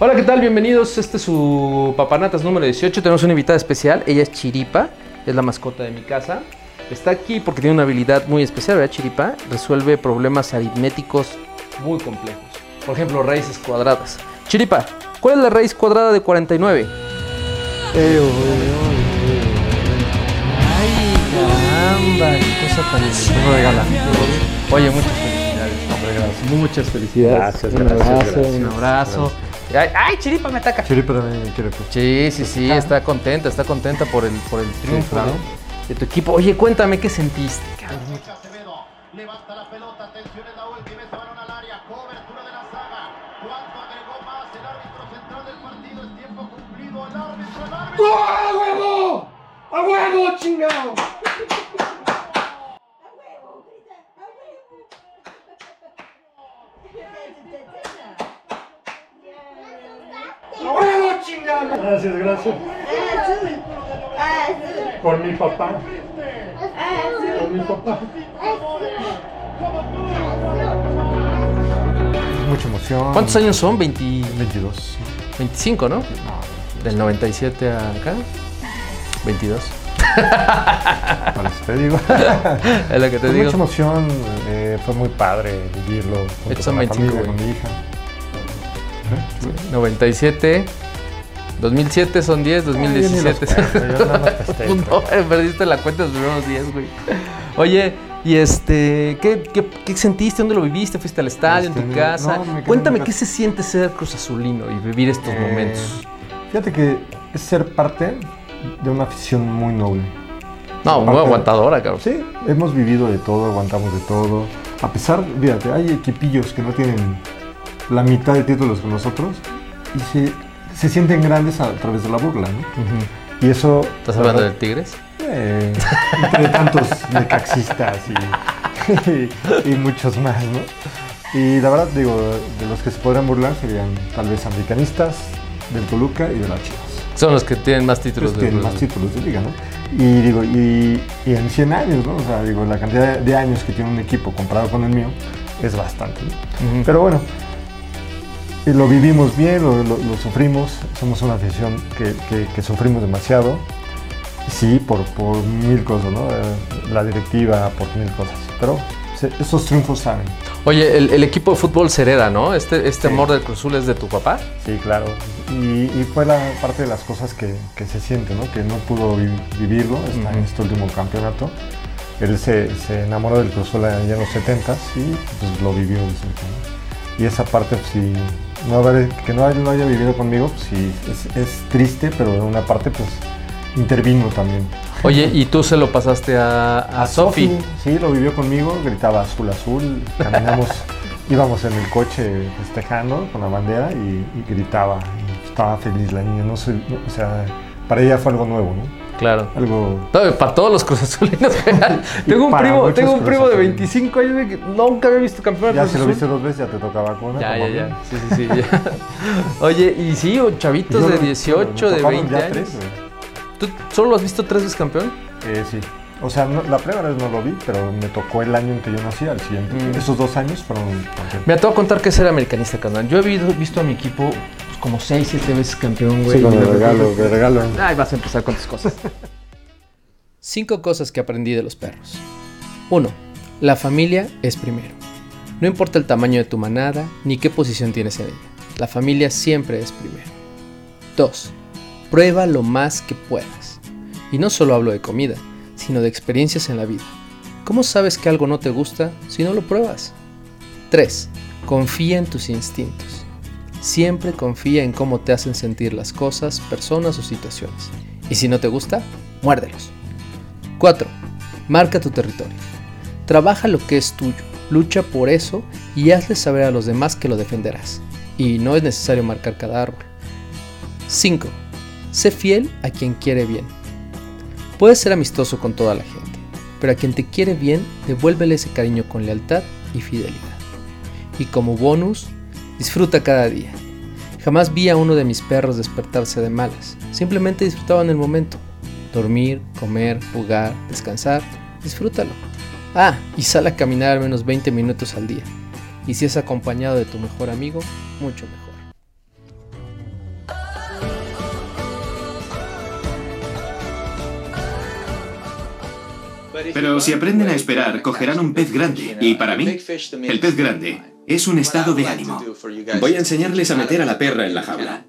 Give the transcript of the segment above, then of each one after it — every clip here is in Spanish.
Hola, ¿qué tal? Bienvenidos. Este es su Papanatas número 18. Tenemos una invitada especial. Ella es Chiripa, es la mascota de mi casa. Está aquí porque tiene una habilidad muy especial, ¿verdad, Chiripa? Resuelve problemas aritméticos muy complejos. Por ejemplo, raíces cuadradas. Chiripa, ¿cuál es la raíz cuadrada de 49? Ay, caramba, qué cosa tan regala. Oye, muchas felicidades. Hombre, gracias. Muchas felicidades. Gracias, un gracias, abrazo, gracias. un abrazo. Ay, ay, Chiripa me ataca. Chiripa también me quiere. pues. Sí, sí, sí, está contenta, está contenta por el, por el triunfo de tu equipo. Oye, cuéntame qué sentiste. cabrón? Acevedo levanta la pelota, atención en la última, ese balón al área, cobertura de la saga. ¿Cuánto agregó más el árbitro central del partido? Es tiempo cumplido, el árbitro, el árbitro. ¡A huevo! ¡A huevo, chingado! ¡A huevo, chingado! Gracias, gracias. Por mi papá. Por mi papá. Mucha emoción. ¿Cuántos años son? 20 22. 25, ¿no? Del 97 a acá. 22. Por eso te digo. Es lo que te Fue digo. mucha emoción. eh, fue muy padre vivirlo. junto con la 25, familia, con mi hija. 97. 2007 son 10, Ay, yo ni los 2017 cuento, yo nada más festejo. No, perdiste la cuenta de los primeros 10, güey. Oye, y este, ¿qué, qué, qué sentiste? ¿Dónde lo viviste? ¿Fuiste al estadio, en Este, tu casa? no, quedé en Cuéntame qué casa. se siente ser Cruz Azulino y vivir estos Eh, momentos. Fíjate que es ser parte de una afición muy noble. No, muy aguantadora, cabrón. Sí, hemos vivido de todo, aguantamos de todo. A pesar, fíjate, hay equipillos que no tienen la mitad de títulos que nosotros y se, se sienten grandes a, través de la burla, ¿no? Ujú. Y eso... ¿Estás la hablando del Tigres? eh, entre tantos necaxistas y, y muchos más, ¿no? Y la verdad, digo, de los que se podrían burlar serían tal vez americanistas, del Toluca y de las Chivas. Son los que tienen más títulos. Pues de- tienen más títulos de liga, ¿no? Y digo, y, y en 100 años, ¿no? O sea, digo, la cantidad de, años que tiene un equipo comparado con el mío es bastante, ¿no? Ujú. Pero bueno, y lo vivimos bien, lo, lo- lo sufrimos, somos una afición que, que- que sufrimos demasiado, sí, por, por mil cosas, ¿no? Eh, La directiva, por mil cosas, pero se- esos triunfos saben. Oye, el, el equipo de fútbol se hereda, ¿no? Este, este Sí. amor del Cruz Azul es de tu papá. Sí, claro. Y, y fue la parte de las cosas que, que se siente, ¿no? Que no pudo vi- vivirlo en este último campeonato. Él se, se enamoró del Cruz Azul allá en los 70 y pues lo vivió. Y esa parte, pues, sí, no haber, que no haya, haya vivido conmigo, pues sí, es, es triste, pero de una parte, pues, intervino también. Oye, y tú se lo pasaste a, a, Sofi. Sí, lo vivió conmigo, gritaba azul, azul, caminamos, íbamos en el coche festejando con la bandera y, y gritaba, y estaba feliz la niña, no sé, no- o sea, para ella fue algo nuevo, ¿no? Claro. Algo... No, para todos los Cruz Azulinos. tengo un primo, tengo un primo de Azulinos. 25 años que nunca había visto campeón Ya si lo viste dos veces ya te tocaba con una. Ya, ya, ya. Sí, sí, sí. ya. Oye, y sí, chavitos Yo de lo- 18, me de tocaron 20 ya años. tres. ¿Tú solo lo has visto tres veces campeón? Eh, sí. O sea, no- la primera vez no lo vi, pero me tocó el año en que yo nací, al siguiente. Mm. Esos dos años fueron te voy a contar que es ser americanista, carnal. Yo he visto, visto a mi equipo como 6, 7 veces campeón, güey. Sí, el de regalo, el regalo. Ay, vas a empezar con tus cosas. Cinco cosas que aprendí de los perros. 1. La familia es primero. No importa el tamaño de tu manada ni qué posición tienes en ella. La familia siempre es primero. 2. Prueba lo más que puedas. Y no solo hablo de comida, sino de experiencias en la vida. ¿Cómo sabes que algo no te gusta si no lo pruebas? 3. Confía en tus instintos. Siempre confía en cómo te hacen sentir las cosas, personas o situaciones. Y si no te gusta, muérdelos. 4. Marca tu territorio. Trabaja lo que es tuyo, lucha por eso y hazle saber a los demás que lo defenderás. Y no es necesario marcar cada árbol. 5. Sé fiel a quien quiere bien. Puedes ser amistoso con toda la gente, pero a quien te quiere bien, devuélvele ese cariño con lealtad y fidelidad. Y como bonus, Disfruta cada día. Jamás vi a uno de mis perros despertarse de malas. Simplemente disfrutaban el momento. Dormir, comer, jugar, descansar. Disfrútalo. Ah, y sal a caminar al menos 20 minutos al día. Y si es acompañado de tu mejor amigo, mucho mejor. Pero si aprenden a esperar, cogerán un pez grande. Y para mí, el pez grande es un estado de ánimo. Voy a enseñarles a meter a la perra en la jaula.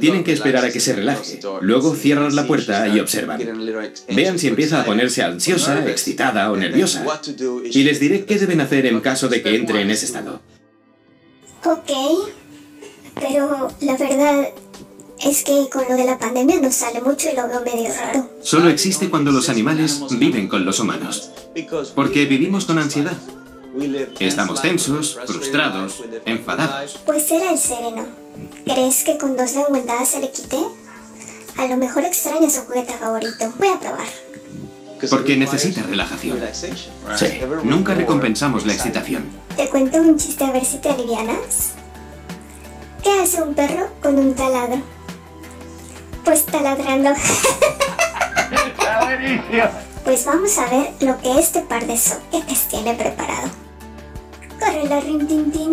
Tienen que esperar a que se relaje. Luego cierran la puerta y observan. Vean si empieza a ponerse ansiosa, excitada o nerviosa. Y les diré qué deben hacer en caso de que entre en ese estado. Ok, pero la verdad es que con lo de la pandemia no sale mucho y lo veo medio raro. Solo existe cuando los animales viven con los humanos. Porque vivimos con ansiedad. Estamos tensos, frustrados, enfadados. Pues era el sereno. ¿Crees que con dos lengüetadas se le quite? A lo mejor extraña su juguete favorito. Voy a probar. Porque necesita relajación. Sí, nunca recompensamos la excitación. Te cuento un chiste a ver si te alivianas. ¿Qué hace un perro con un taladro? Pues taladrando. Pues vamos a ver lo que este par de soquetes tiene preparado. Corre la rin tin tin.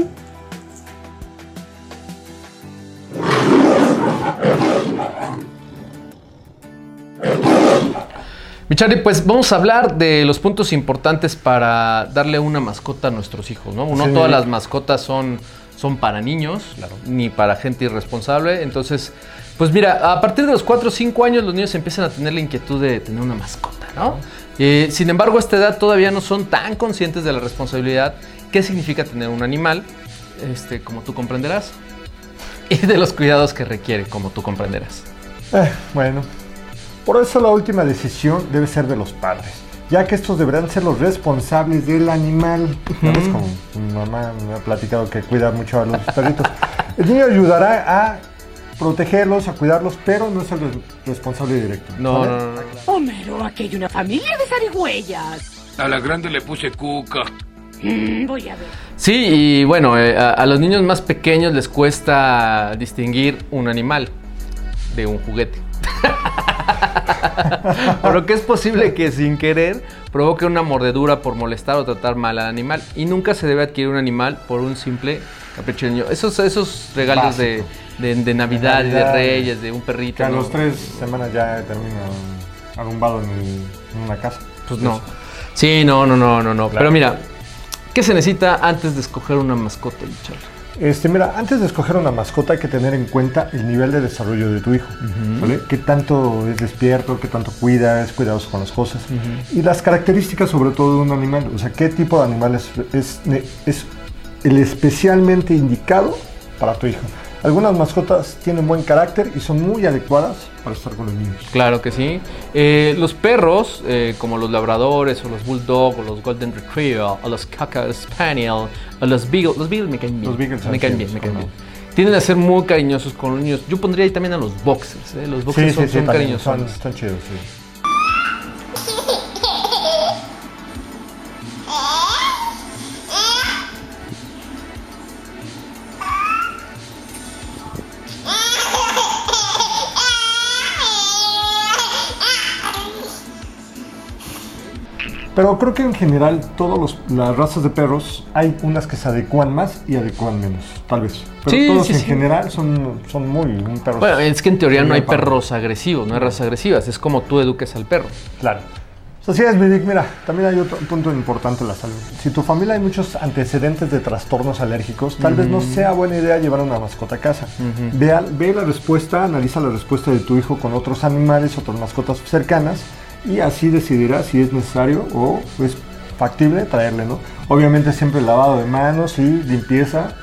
Mi Charlie, pues vamos a hablar de los puntos importantes para darle una mascota a nuestros hijos, ¿no? No Sí. todas las mascotas son, son para niños, ni para gente irresponsable. Entonces, pues mira, a partir de los 4 o 5 años los niños empiezan a tener la inquietud de tener una mascota, ¿no? Eh, sin embargo, a esta edad todavía no son tan conscientes de la responsabilidad que significa tener un animal, este, como tú comprenderás, y de los cuidados que requiere, como tú comprenderás. Eh, bueno, por eso la última decisión debe ser de los padres, ya que estos deberán ser los responsables del animal. ¿Sabes? Como mi mamá me ha platicado que cuida mucho a los perritos. El niño ayudará a protegerlos, a cuidarlos, pero no es el res- responsable directo. No, ¿vale? no, no, no. Homero, aquí hay una familia de zarigüeyas. A la grande le puse cuca. Mm, voy a ver. Sí, y bueno, eh, a, a los niños más pequeños les cuesta distinguir un animal de un juguete. Por lo que es posible que sin querer provoque una mordedura por molestar o tratar mal al animal. Y nunca se debe adquirir un animal por un simple capricho niño. Esos, esos regalos de, de- de Navidad y de Navidad. Reyes, de un perrito. Que a ¿no? los tres semanas ya termina arrumbado en, el- en una casa. Pues no. Sí, no, no, no, no, no. Claro. Pero mira, ¿qué se necesita antes de escoger una mascota, Charlie? Este, mira, antes de escoger una mascota hay que tener en cuenta el nivel de desarrollo de tu hijo. ¿vale? ¿Qué tanto es despierto? ¿Qué tanto cuida? ¿Es cuidadoso con las cosas? Y las características sobre todo de un animal. O sea, ¿qué tipo de animal es, es, es el especialmente indicado para tu hijo? Algunas mascotas tienen buen carácter y son muy adecuadas para estar con los niños. Claro que sí. Eh, los perros, eh, como los labradores o los bulldog o los golden retriever o los cocker spaniel o los beagles, los beagles me caen bien. Los beagles me caen bien, me caen ¿cómo bien. Tienden a ser muy cariñosos con los niños. Yo pondría ahí también a los boxers. ¿eh? Los boxers son, son cariñosos. son, son chidos, sí. Pero creo que en general todas las razas de perros hay unas que se adecuan más y adecuan menos, tal vez. Pero Sí, todos sí, en sí. general son, son muy un perro. Bueno, es que en teoría no hay perros agresivos, no hay razas agresivas. Es como tú eduques al perro. Claro. Así es. Mira, también hay otro punto importante en la salud. Si tu familia hay muchos antecedentes de trastornos alérgicos, tal vez no sea buena idea llevar una mascota a casa. Vea- ve la respuesta, analiza la respuesta de tu hijo con otros animales, otras mascotas cercanas, y así decidirá si es necesario o es factible traerle, ¿no? Obviamente siempre lavado de manos y limpieza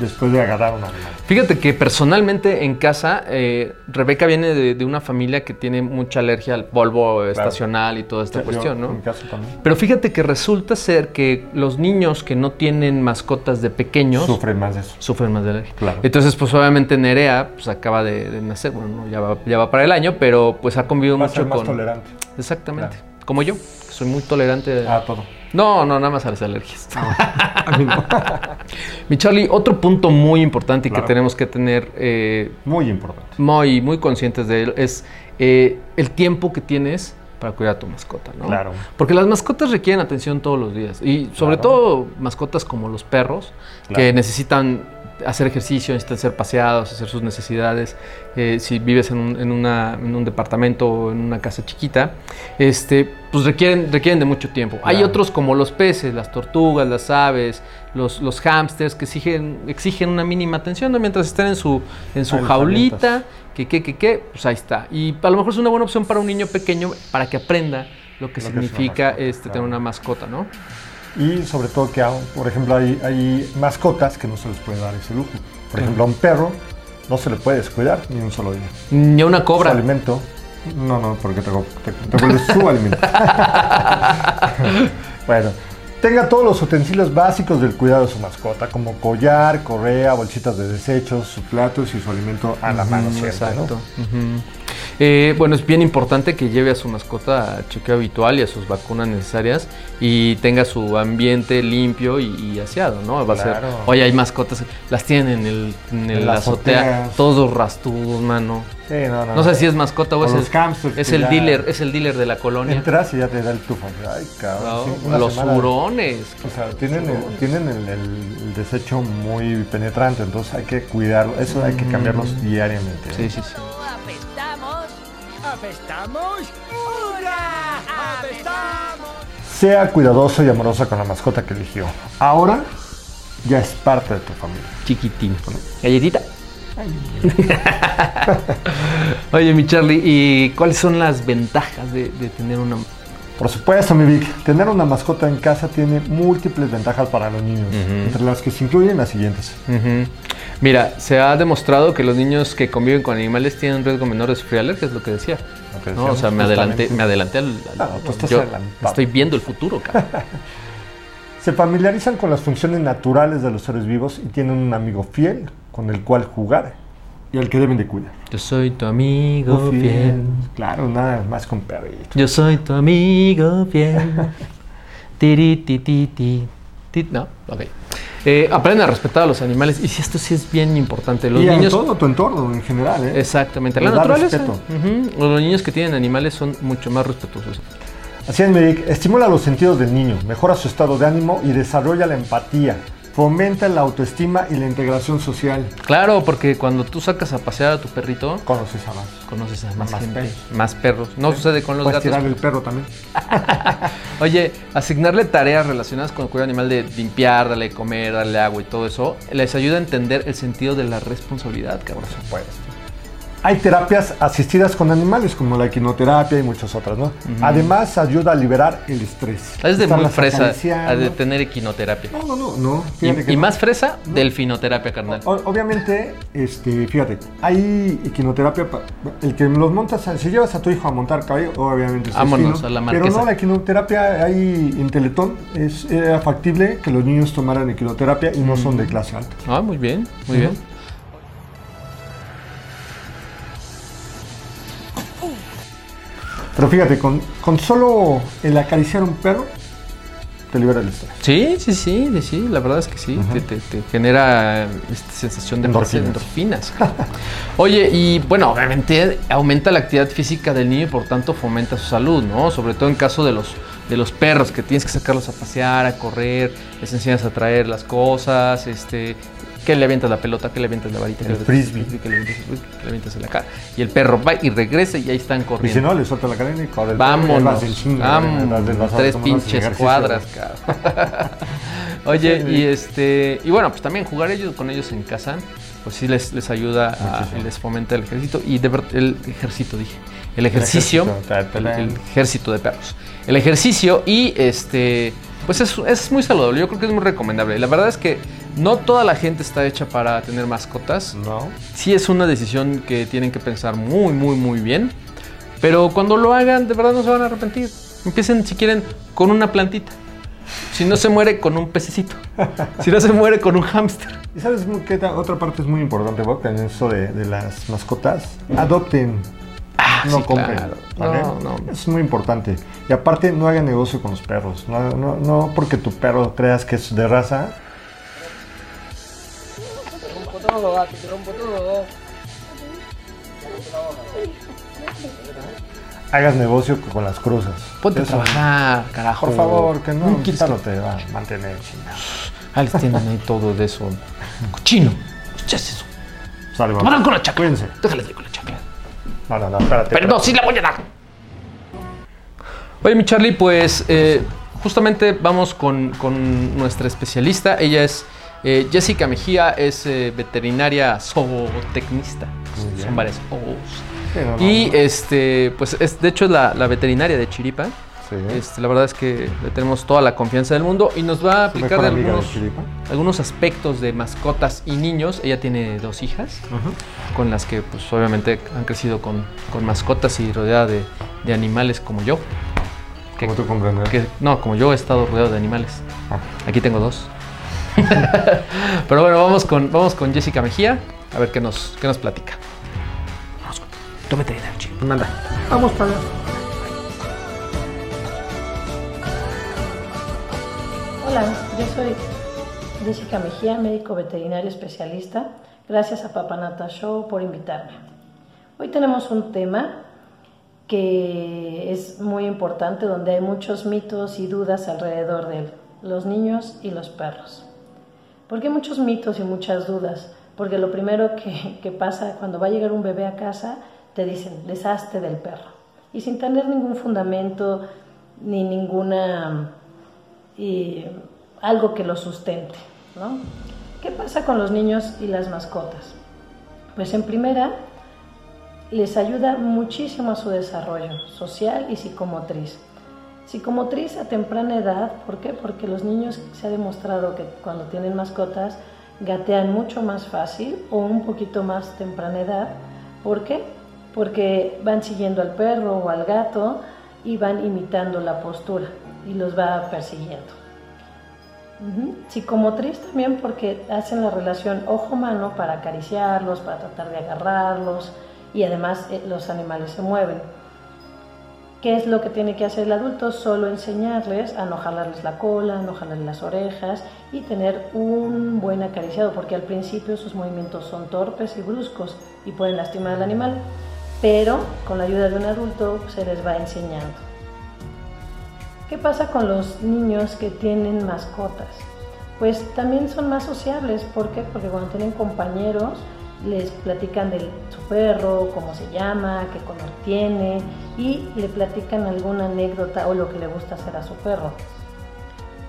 después de agarrar un animal. Fíjate que personalmente en casa, eh, Rebeca viene de, de una familia que tiene mucha alergia al polvo estacional y toda esta cuestión, ¿no? En mi caso también. Pero fíjate que resulta ser que los niños que no tienen mascotas de pequeños Sufren más de eso. sufren más de alergia. Claro. Entonces, pues obviamente Nerea pues, acaba de, de nacer, bueno, no, ya, va, ya va para el año, pero pues ha convivido Va a mucho ser más con... tolerante Exactamente. Claro. Como yo, que soy muy tolerante. a todo. No, no, nada más a las alergias. A mí no. Mi Charlie, otro punto muy importante y Claro. que tenemos que tener eh, Muy importante. muy, muy conscientes de él es eh, el tiempo que tienes para cuidar a tu mascota, ¿no? Claro. Porque las mascotas requieren atención todos los días y sobre Claro. todo mascotas como los perros que necesitan hacer ejercicio, necesitan ser paseados, hacer sus necesidades. Eh, si vives en un, en una- en un departamento o en una casa chiquita, este, pues requieren, requieren de mucho tiempo. Hay otros como los peces, las tortugas, las aves, los, los hámsters que exigen, exigen una mínima atención ¿no? mientras estén en su, en su jaulita, que, que, que, que, pues ahí está. Y a lo mejor es una buena opción para un niño pequeño para que aprenda lo que Lo significa mascota, este, claro. tener una mascota, ¿no? Y sobre todo que, por ejemplo, hay, hay mascotas que no se les puede dar ese lujo. Por ejemplo, a un perro no se le puede descuidar ni un solo día. Ni a una Su cobra. alimento. No, no, porque te, te, te vuelves su alimento. bueno, tenga todos los utensilios básicos del cuidado de su mascota, como collar, correa, bolsitas de desechos, sus platos y su alimento a la mano siempre, ¿no? Exacto. Ujú. Eh, bueno, es bien importante que lleve a su mascota a chequeo habitual y a sus vacunas necesarias y tenga su ambiente limpio y, y aseado, ¿no? Va a ser, oye, hay mascotas, las tienen en, el, en, el En las azotea, azoteas. todos rastudos, mano. Sí, no, no. No sé si es mascota o, O es, el, es dealer, es el dealer de la colonia. Entras y ya te da el tufo. Ay, cabrón. los hurones. O sea, tienen, el, tienen el, desecho muy penetrante, entonces hay que cuidarlo. Eso hay que cambiarlos diariamente. Mm. Sí, sí, sí. ¿Apestamos? ¡Hurra! ¡Apestamos! Sea cuidadoso y amoroso con la mascota que eligió. Ahora ya es parte de tu familia. Chiquitín. Galletita. Oye, mi Charlie, ¿y cuáles son las ventajas de, de tener una... Por supuesto, mi Vic, tener una mascota en casa tiene múltiples ventajas para los niños, entre las que se incluyen las siguientes. Mira, se ha demostrado que los niños que conviven con animales tienen un riesgo menor de sufrir alergias, es lo que decía. ¿no? O sea, me adelanté, me adelanté al... al- No, yo adelantado. estoy viendo el futuro, cabrón. Se familiarizan con las funciones naturales de los seres vivos y tienen un amigo fiel con el cual jugar y al que deben de cuidar. Yo soy tu amigo fiel. Claro, nada más con perrito. Yo soy tu amigo fiel. Tiri, ti, ti, ti, ti. No, ok. Eh, aprenden a respetar a los animales. Y si esto sí es bien importante. Los y niños. en todo tu entorno en general, ¿eh? Exactamente. La naturaleza. respeto. Ujú. Los niños que tienen animales son mucho más respetuosos. Así es, Medic. Estimula los sentidos del niño, mejora su estado de ánimo y desarrolla la empatía. Fomenta la autoestima y la integración social. Claro, porque cuando tú sacas a pasear a tu perrito, Conoces a más. conoces a más, Más gente, perros. más perros. No sucede con los Puedes gatos. tirar el perro también. Oye, asignarle tareas relacionadas con el cuidado animal de limpiar, darle de comer, darle agua y todo eso, les ayuda a entender el sentido de la responsabilidad, cabrón. Pues. Hay terapias asistidas con animales, como la equinoterapia y muchas otras, ¿no? Además, ayuda a liberar el estrés. Es de muy Estarlas fresa a de tener equinoterapia. No, no, no, no. Y, fíjate que y no. más fresa, delfinoterapia, carnal. O- obviamente, este, fíjate, hay equinoterapia, pa- el que los montas, si llevas a tu hijo a montar caballo, obviamente es Vámonos destino, a la Pero marquesa. no, la equinoterapia hay en Teletón, es era factible que los niños tomaran equinoterapia y no son de clase alta. Ah, muy bien, muy bien. Pero fíjate, con, con solo el acariciar un perro, te libera el estrés. Sí, sí, sí, sí, la verdad es que sí, te, te- te genera esta sensación de Endorfinas. endorfinas. Oye, y bueno, obviamente aumenta la actividad física del niño y por tanto fomenta su salud, ¿no? Sobre todo en caso de los, de los perros, que tienes que sacarlos a pasear, a correr, les enseñas a traer las cosas, este, que le avientas la pelota, que le avientas la varita, que El le avientas frisbee. que le avientas el frisbee, que le avientas en la cara. Y el perro va y regresa y ahí están Y si corriendo. no, le suelta la cadena y corre el Vámonos, a tres pinches cuadras, cabrón. Oye, y este, y bueno, pues también jugar ellos con ellos en casa, pues sí les, les ayuda, a- les fomenta el ejército y de el ejército dije, el ejercicio, ejército, ta, ta, el, el ejército de perros, el ejercicio y este, pues es, es muy saludable, yo creo que es muy recomendable. La verdad es que no toda la gente está hecha para tener mascotas, No. sí es una decisión que tienen que pensar muy, muy, muy bien. Pero cuando lo hagan, de verdad no se van a arrepentir. Empiecen, si quieren, con una plantita. Si no se muere, con un pececito. Si no se muere, con un hámster. ¿Y sabes qué otra parte es muy importante, Bob, en eso de, de las mascotas? Adopten. no sí, compren. claro. ¿vale? No, no. Es muy importante. Y aparte, no hagan negocio con los perros. No, no, no porque tu perro creas que es de raza. Hagas negocio con las cruzas. Ponte a trabajar, carajo. Por favor, que no. ¿Cómo quieres Quítalo te va a mantener chingado. Ah, les tienen ahí todo de eso. Cochino. ¿Qué es eso? Sale, Te con la chancla. Cuídense. Déjales de con la chancla. No, no, no, espérate. Pero no, sí la voy a dar. Oye, mi Charlie, pues eh, justamente vamos con, con nuestra especialista. Ella es eh, Jessica Mejía, es eh, veterinaria zootecnista. Son varias O's. Y este, pues es, de hecho es la, la veterinaria de Chiripa. Sí. Este, la verdad es que le tenemos toda la confianza del mundo y nos va a aplicar mejor de algunos, algunos aspectos de mascotas y niños. Ella tiene dos hijas con las que pues obviamente han crecido con, con mascotas y rodeada de, de animales como yo. Que- Como tú comprenderás. que- no, como yo he estado rodeado de animales. Ah. Aquí tengo dos. Pero bueno, vamos con, vamos con Jessica Mejía a ver qué nos, qué nos platica. Vamos con tu veterinario, chico. Manda. Vamos para allá. Hola, yo soy Jessica Mejía, médico veterinario especialista. Gracias a Papanata Show por invitarme. Hoy tenemos un tema que es muy importante, donde hay muchos mitos y dudas alrededor de él, los niños y los perros. ¿Por qué muchos mitos y muchas dudas? Porque lo primero que, que pasa cuando va a llegar un bebé a casa, te dicen, deshazte del perro. Y sin tener ningún fundamento ni ninguna y algo que lo sustente. ¿no? ¿Qué pasa con los niños y las mascotas? Pues en primera, les ayuda muchísimo a su desarrollo social y psicomotriz. Psicomotriz a temprana edad, ¿por qué? Porque los niños se ha demostrado que cuando tienen mascotas gatean mucho más fácil o un poquito más temprana edad. ¿Por qué? Porque van siguiendo al perro o al gato y van imitando la postura y los va persiguiendo. Psicomotriz también porque hacen la relación ojo-mano para acariciarlos, para tratar de agarrarlos y además eh, los animales se mueven. ¿Qué es lo que tiene que hacer el adulto? Solo enseñarles a no jalarles la cola, no jalarles las orejas y tener un buen acariciado, porque al principio sus movimientos son torpes y bruscos y pueden lastimar al animal, pero con la ayuda de un adulto se les va enseñando. ¿Qué pasa con los niños que tienen mascotas? Pues también son más sociables. ¿Por qué? Porque cuando tienen compañeros les platican de su perro, cómo se llama, qué color tiene y le platican alguna anécdota o lo que le gusta hacer a su perro.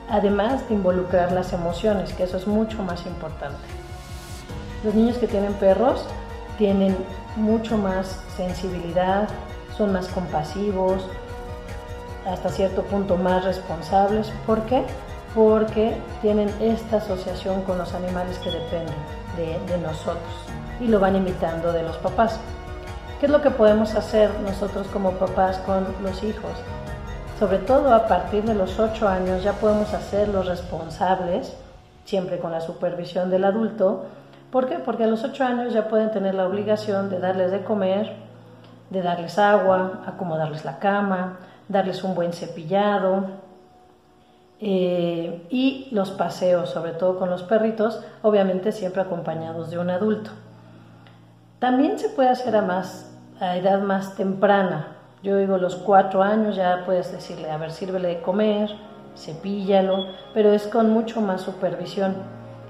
Además de involucrar las emociones, que eso es mucho más importante. Los niños que tienen perros tienen mucho más sensibilidad, son más compasivos, hasta cierto punto más responsables. ¿Por qué? Porque tienen esta asociación con los animales que dependen de, de, nosotros y lo van imitando de los papás. ¿Qué es lo que podemos hacer nosotros como papás con los hijos? Sobre todo a partir de los 8 años ya podemos hacerlos responsables, siempre con la supervisión del adulto. ¿Por qué? Porque a los 8 años ya pueden tener la obligación de darles de comer, de darles agua, acomodarles la cama, darles un buen cepillado eh, y los paseos, sobre todo con los perritos, obviamente siempre acompañados de un adulto. También se puede hacer a, más, a edad más temprana. Yo digo los cuatro años ya puedes decirle, a ver, sírvele de comer, cepíllalo, pero es con mucho más supervisión.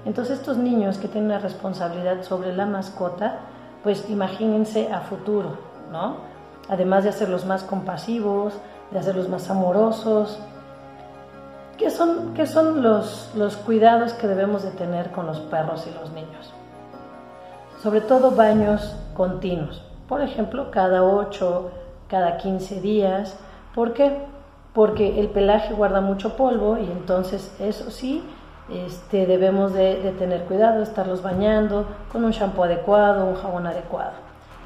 Entonces estos niños que tienen una responsabilidad sobre la mascota, pues imagínense a futuro, ¿no? Además de hacerlos más compasivos, de hacerlos más amorosos. ¿Qué son, qué son los, los cuidados que debemos de tener con los perros y los niños? Sobre todo baños continuos. Por ejemplo, cada 8, cada 15 días. ¿Por qué? Porque el pelaje guarda mucho polvo y entonces eso sí, este, debemos de, tener cuidado, estarlos bañando con un shampoo adecuado, un jabón adecuado.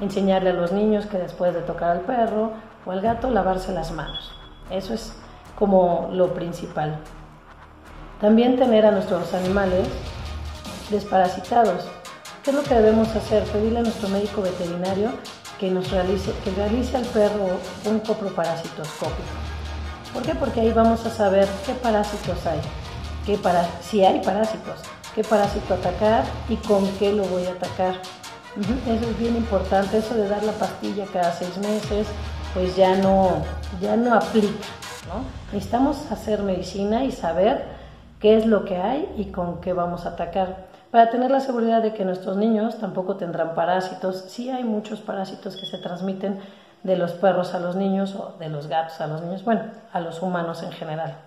Enseñarle a los niños que después de tocar al perro o al gato, lavarse las manos. Eso es como lo principal. También tener a nuestros animales desparasitados. ¿Qué es lo que debemos hacer? Pedirle a nuestro médico veterinario que nos realice, que realice al perro un coproparasitoscopio. ¿Por qué? Porque ahí vamos a saber qué parásitos hay, qué si hay parásitos, qué parásito atacar y con qué lo voy a atacar. Eso es bien importante, eso de dar la pastilla cada seis meses, pues ya no, ya no aplica. Necesitamos hacer medicina y saber qué es lo que hay y con qué vamos a atacar. Para tener la seguridad de que nuestros niños tampoco tendrán parásitos. Sí hay muchos parásitos que se transmiten de los perros a los niños o de los gatos a los niños, bueno, a los humanos en general.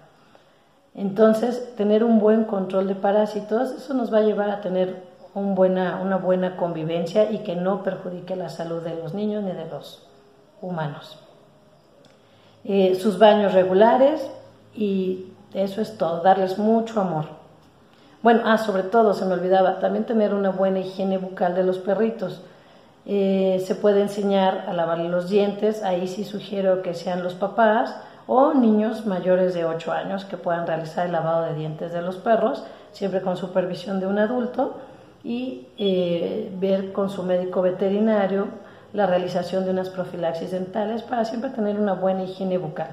Entonces, tener un buen control de parásitos, eso nos va a llevar a tener una buena convivencia y que no perjudique la salud de los niños ni de los humanos. Eh, sus baños regulares y eso es todo, darles mucho amor. Bueno, ah, sobre todo se me olvidaba, también tener una buena higiene bucal de los perritos. Eh, se puede enseñar a lavar los dientes, ahí sí sugiero que sean los papás o niños mayores de 8 años que puedan realizar el lavado de dientes de los perros, siempre con supervisión de un adulto y eh, ver con su médico veterinario la realización de unas profilaxis dentales para siempre tener una buena higiene bucal,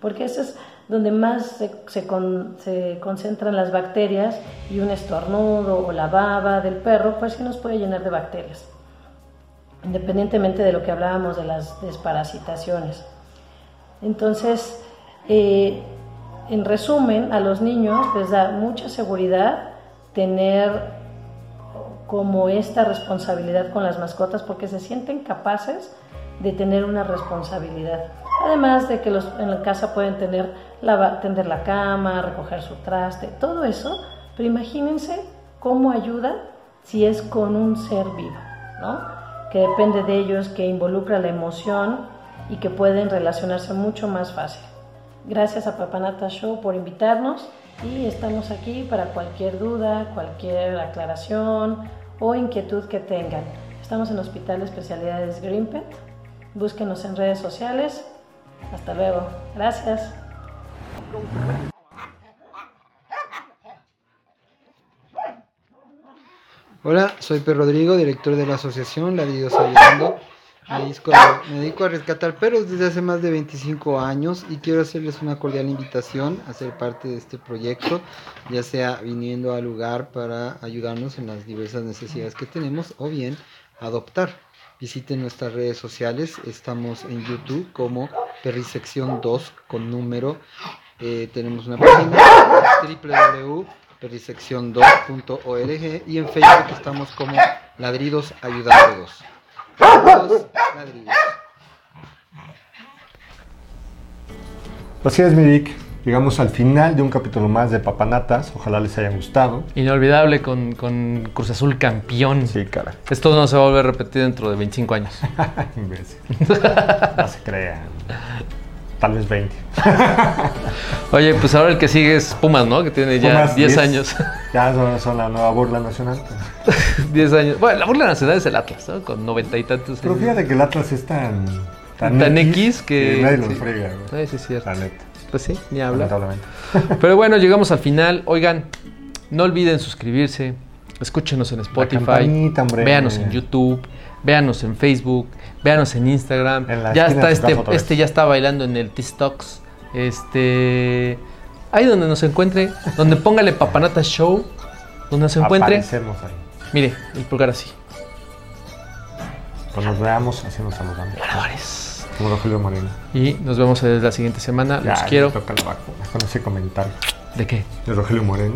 porque eso es donde más se, concentran las bacterias y un estornudo o la baba del perro, pues sí nos puede llenar de bacterias, independientemente de lo que hablábamos de las desparasitaciones. Entonces, eh, en resumen, a los niños les da mucha seguridad tener como esta responsabilidad con las mascotas porque se sienten capaces de tener una responsabilidad. Además de que los, en la casa pueden tener la, tender la cama, recoger su traste, todo eso, pero imagínense cómo ayuda si es con un ser vivo, ¿no? que depende de ellos, que involucra la emoción y que pueden relacionarse mucho más fácil. Gracias a Papanata Show por invitarnos y estamos aquí para cualquier duda, cualquier aclaración o inquietud que tengan. Estamos en Hospital de Especialidades Greenpet. Búsquenos en redes sociales. Hasta luego. Gracias. Hola, soy Per Rodrigo, director de la asociación Ladridos Ayudando. Me dedico, a, me dedico, a, rescatar perros desde hace más de 25 años y quiero hacerles una cordial invitación a ser parte de este proyecto, ya sea viniendo al lugar para ayudarnos en las diversas necesidades que tenemos o bien adoptar. Visiten nuestras redes sociales, estamos en YouTube como Perrisección 2 con número. Eh, tenemos una página www.perrisección2.org y en Facebook estamos como Ladridos Ayudando 2. Así es, Mirik. Llegamos al final de un capítulo más de Papanatas. Ojalá les haya gustado. Inolvidable con, con Cruz Azul campeón. Sí, cara. Esto no se va a volver a repetir dentro de 25 años. Imbécil. no se crean. Tal vez 20. Oye, pues ahora el que sigue es Pumas, ¿no? Que tiene ya Pumas, 10 10. años. Ya son, son la nueva burla nacional. 10 años. Bueno, la burla nacional es el Atlas, ¿no? Con noventa y tantos Pero fíjate que el Atlas es tan. Tan X que- nadie lo sí. frega, güey. Sí, sí, es cierto. La neta. Pues sí, ni hablar. Lamentablemente. Pero bueno, llegamos al final. Oigan, no olviden suscribirse. Escúchenos en Spotify. Véanos en YouTube. Véanos en Facebook. Véanos en Instagram. En ya está este, este ya está bailando en el TikToks. Este. Ahí donde nos encuentre. Donde póngale Papanata Show. Donde nos encuentre. Aparecemos ahí. Mire, el pulgar así. Cuando nos veamos, así nos saludamos. Ganadores. Como Rogelio Moreno. Y nos vemos la siguiente semana. Ya, Los quiero. toca la vacuna. Con ese comentario. ¿De qué? De Rogelio Moreno.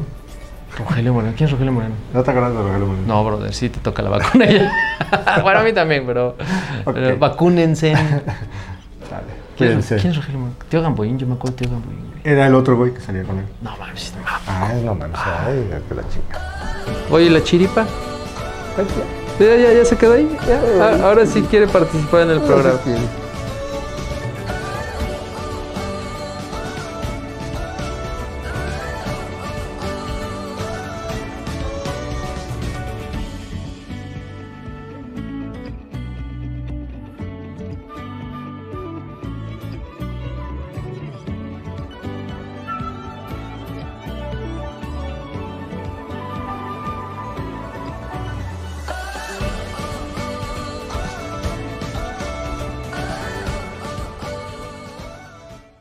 Rogelio Moreno. ¿Quién es Rogelio Moreno? ¿No te acuerdas de Rogelio Moreno? No, brother, sí te toca la vacuna bueno, a mí también, pero, pero Ok. vacúnense. Dale. ¿Quién es, Cuídense. quién es Rogelio Moreno? Tío Gamboín, yo me acuerdo de Tío Gamboín. Era el otro güey que salía con él. No mames. no. Ay, no mames. Ay, que la chica. Oye, la chiripa. Ya, ya, ya se quedó ahí. Ya. Ah, Ahora sí quiere participar en el programa.